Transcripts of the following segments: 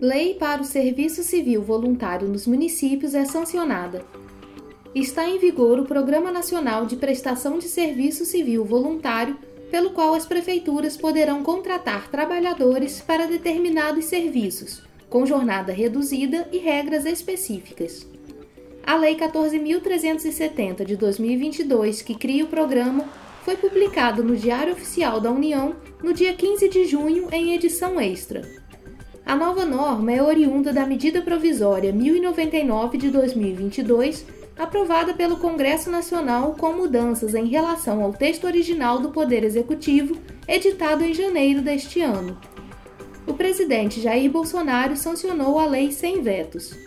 Lei para o Serviço Civil Voluntário nos municípios é sancionada está em vigor o Programa Nacional de Prestação de Serviço Civil Voluntário, pelo qual as prefeituras poderão contratar trabalhadores para determinados serviços, com jornada reduzida e regras específicas. A Lei 14.370 de 2022, que cria o programa, foi publicada no Diário Oficial da União no dia 15 de junho, em edição extra. A nova norma é oriunda da Medida Provisória 1099 de 2022 aprovada pelo Congresso Nacional com mudanças em relação ao texto original do Poder Executivo, editado em janeiro deste ano. O presidente Jair Bolsonaro sancionou a lei sem vetos.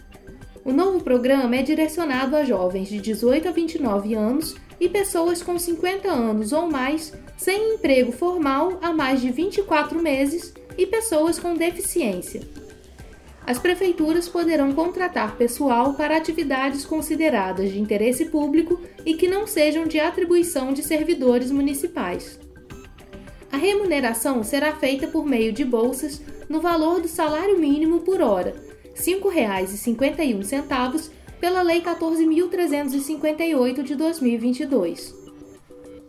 O novo programa é direcionado a jovens de 18 a 29 anos e pessoas com 50 anos ou mais sem emprego formal há mais de 24 meses e pessoas com deficiência as prefeituras poderão contratar pessoal para atividades consideradas de interesse público e que não sejam de atribuição de servidores municipais. A remuneração será feita por meio de bolsas no valor do salário mínimo por hora, R$ 5,51, pela Lei 14.358 de 2022.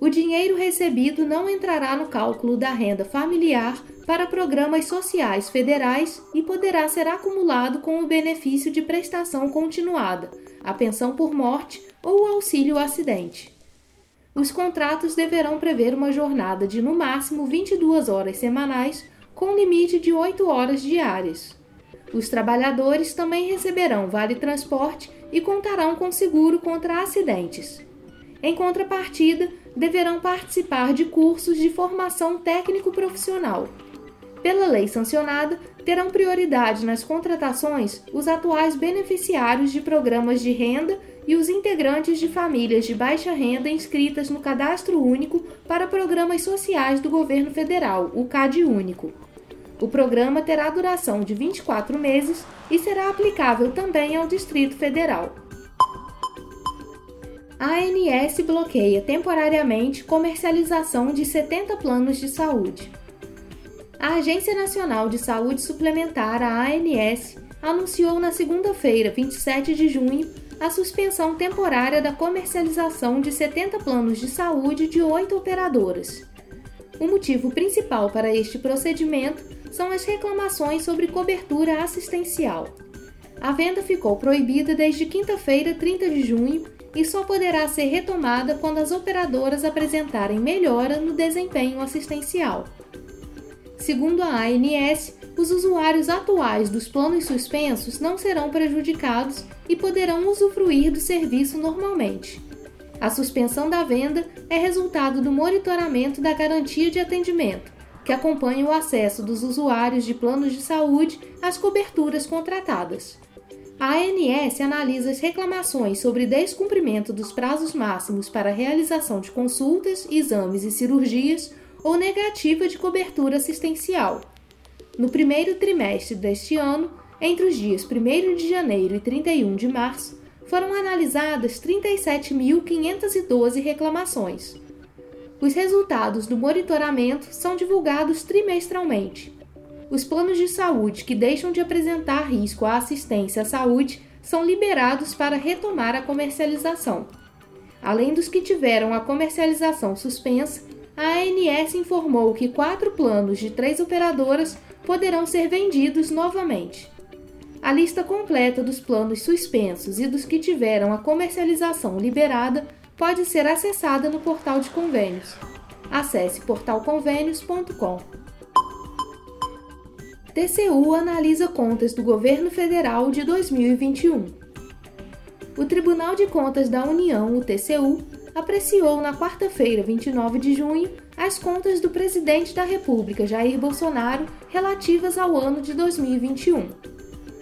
O dinheiro recebido não entrará no cálculo da renda familiar para programas sociais federais e poderá ser acumulado com o benefício de prestação continuada, a pensão por morte ou o auxílio acidente. Os contratos deverão prever uma jornada de no máximo 22 horas semanais, com limite de 8 horas diárias. Os trabalhadores também receberão vale transporte e contarão com seguro contra acidentes. Em contrapartida, deverão participar de cursos de formação técnico-profissional pela lei sancionada, terão prioridade nas contratações os atuais beneficiários de programas de renda e os integrantes de famílias de baixa renda inscritas no Cadastro Único para Programas Sociais do Governo Federal, o CAD Único. O programa terá duração de 24 meses e será aplicável também ao Distrito Federal. A ANS bloqueia temporariamente comercialização de 70 planos de saúde. A Agência Nacional de Saúde Suplementar, a ANS, anunciou na segunda-feira, 27 de junho, a suspensão temporária da comercialização de 70 planos de saúde de oito operadoras. O motivo principal para este procedimento são as reclamações sobre cobertura assistencial. A venda ficou proibida desde quinta-feira, 30 de junho, e só poderá ser retomada quando as operadoras apresentarem melhora no desempenho assistencial. Segundo a ANS, os usuários atuais dos planos suspensos não serão prejudicados e poderão usufruir do serviço normalmente. A suspensão da venda é resultado do monitoramento da garantia de atendimento, que acompanha o acesso dos usuários de planos de saúde às coberturas contratadas. A ANS analisa as reclamações sobre descumprimento dos prazos máximos para realização de consultas, exames e cirurgias ou negativa de cobertura assistencial. No primeiro trimestre deste ano, entre os dias 1 de janeiro e 31 de março, foram analisadas 37.512 reclamações. Os resultados do monitoramento são divulgados trimestralmente. Os planos de saúde que deixam de apresentar risco à assistência à saúde são liberados para retomar a comercialização. Além dos que tiveram a comercialização suspensa, a ANS informou que quatro planos de três operadoras poderão ser vendidos novamente. A lista completa dos planos suspensos e dos que tiveram a comercialização liberada pode ser acessada no portal de convênios. Acesse portalconvênios.com. TCU analisa contas do governo federal de 2021. O Tribunal de Contas da União, o TCU, apreciou na quarta-feira, 29 de junho, as contas do presidente da República, Jair Bolsonaro, relativas ao ano de 2021.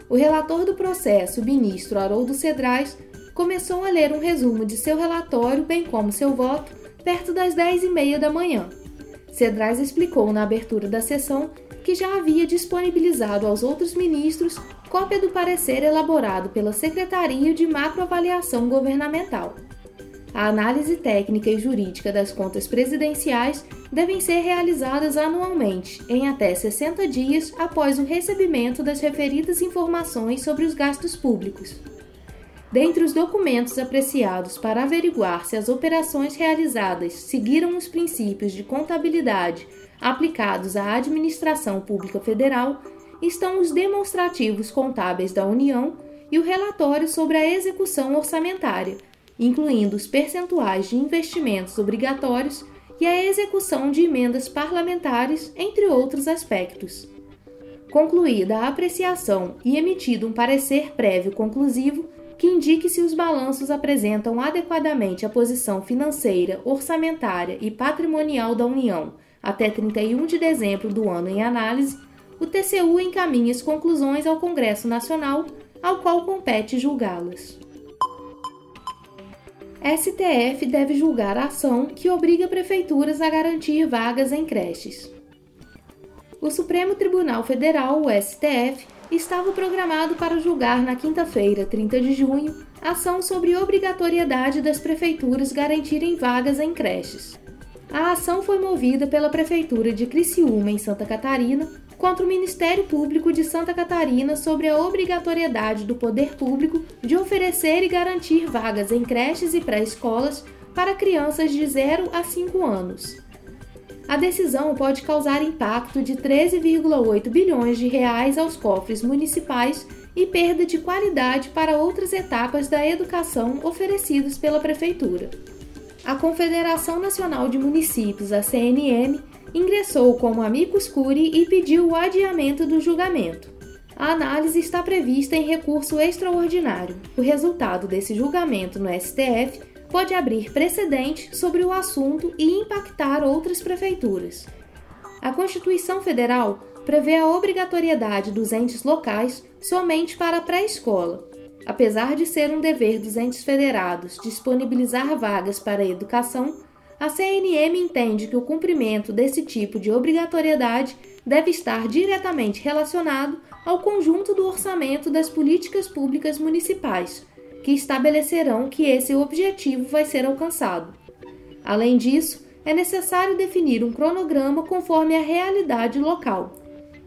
o relator do processo, o ministro Haroldo Cedrais, começou a ler um resumo de seu relatório, bem como seu voto, perto das 10 e meia da manhã. Cedrais explicou na abertura da sessão que já havia disponibilizado aos outros ministros cópia do parecer elaborado pela Secretaria de Macroavaliação Governamental. A análise técnica e jurídica das contas presidenciais devem ser realizadas anualmente, em até 60 dias após o recebimento das referidas informações sobre os gastos públicos. Dentre os documentos apreciados para averiguar se as operações realizadas seguiram os princípios de contabilidade aplicados à administração pública federal, estão os demonstrativos contábeis da União e o relatório sobre a execução orçamentária, incluindo os percentuais de investimentos obrigatórios e a execução de emendas parlamentares, entre outros aspectos. Concluída a apreciação e emitido um parecer prévio conclusivo que indique se os balanços apresentam adequadamente a posição financeira, orçamentária e patrimonial da União até 31 de dezembro do ano em análise, o TCU encaminha as conclusões ao Congresso Nacional, ao qual compete julgá-las. STF deve julgar a ação que obriga prefeituras a garantir vagas em creches. O Supremo Tribunal Federal, o STF, estava programado para julgar na quinta-feira, 30 de junho, ação sobre obrigatoriedade das prefeituras garantirem vagas em creches. A ação foi movida pela Prefeitura de Criciúma, em Santa Catarina, contra o Ministério Público de Santa Catarina sobre a obrigatoriedade do poder público de oferecer e garantir vagas em creches e pré-escolas para crianças de 0 a 5 anos. A decisão pode causar impacto de 13,8 bilhões de reais aos cofres municipais e perda de qualidade para outras etapas da educação oferecidas pela prefeitura. A Confederação Nacional de Municípios, a CNM, ingressou como amicus curiae e pediu o adiamento do julgamento. A análise está prevista em recurso extraordinário. O resultado desse julgamento no STF pode abrir precedente sobre o assunto e impactar outras prefeituras. A Constituição Federal prevê a obrigatoriedade dos entes locais somente para a pré-escola. Apesar de ser um dever dos entes federados disponibilizar vagas para a educação, a CNM entende que o cumprimento desse tipo de obrigatoriedade deve estar diretamente relacionado ao conjunto do orçamento das políticas públicas municipais, que estabelecerão que esse objetivo vai ser alcançado. Além disso, é necessário definir um cronograma conforme a realidade local.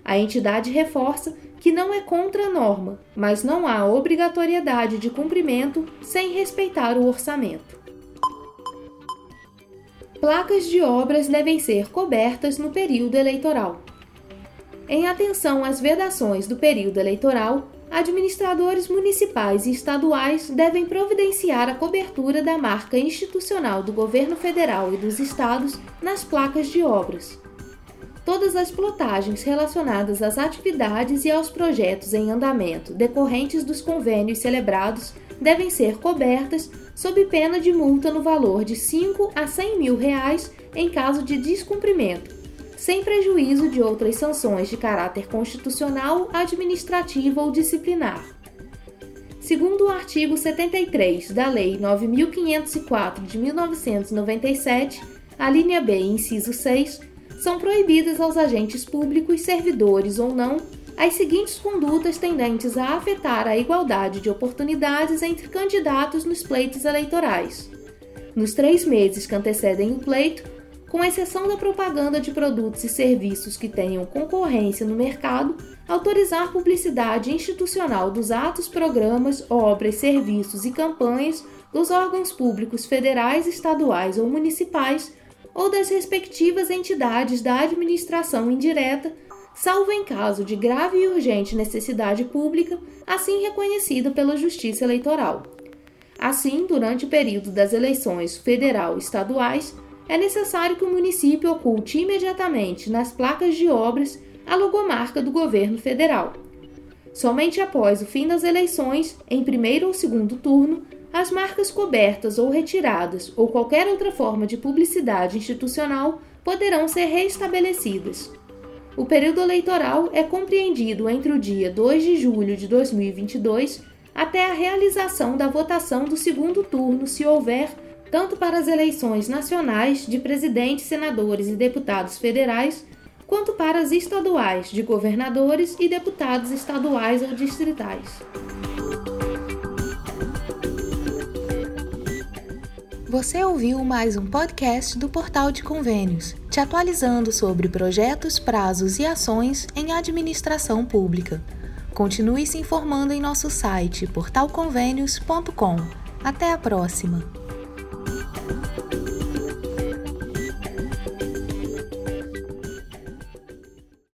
A entidade reforça que não é contra a norma, mas não há obrigatoriedade de cumprimento sem respeitar o orçamento. Placas de obras devem ser cobertas no período eleitoral. Em atenção às vedações do período eleitoral, administradores municipais e estaduais devem providenciar a cobertura da marca institucional do governo federal e dos estados nas placas de obras. Todas as plotagens relacionadas às atividades e aos projetos em andamento decorrentes dos convênios celebrados devem ser cobertas sob pena de multa no valor de 5 a 100 mil reais em caso de descumprimento, sem prejuízo de outras sanções de caráter constitucional, administrativo ou disciplinar. Segundo o artigo 73 da Lei 9504 de 1997, a linha B, inciso 6, são proibidas aos agentes públicos, servidores ou não, as seguintes condutas tendentes a afetar a igualdade de oportunidades entre candidatos nos pleitos eleitorais. Nos três meses que antecedem o pleito, com exceção da propaganda de produtos e serviços que tenham concorrência no mercado, autorizar publicidade institucional dos atos, programas, obras, serviços e campanhas dos órgãos públicos federais, estaduais ou municipais ou das respectivas entidades da administração indireta salvo em caso de grave e urgente necessidade pública, assim reconhecida pela Justiça Eleitoral. Assim, durante o período das eleições federal e estaduais, é necessário que o município oculte imediatamente nas placas de obras a logomarca do governo federal. Somente após o fim das eleições, em primeiro ou segundo turno, as marcas cobertas ou retiradas ou qualquer outra forma de publicidade institucional poderão ser restabelecidas. O período eleitoral é compreendido entre o dia 2 de julho de 2022 até a realização da votação do segundo turno, se houver, tanto para as eleições nacionais de presidentes, senadores e deputados federais, quanto para as estaduais de governadores e deputados estaduais ou distritais. Você ouviu mais um podcast do Portal de Convênios, te atualizando sobre projetos, prazos e ações em administração pública. Continue se informando em nosso site portalconvênios.com. Até a próxima!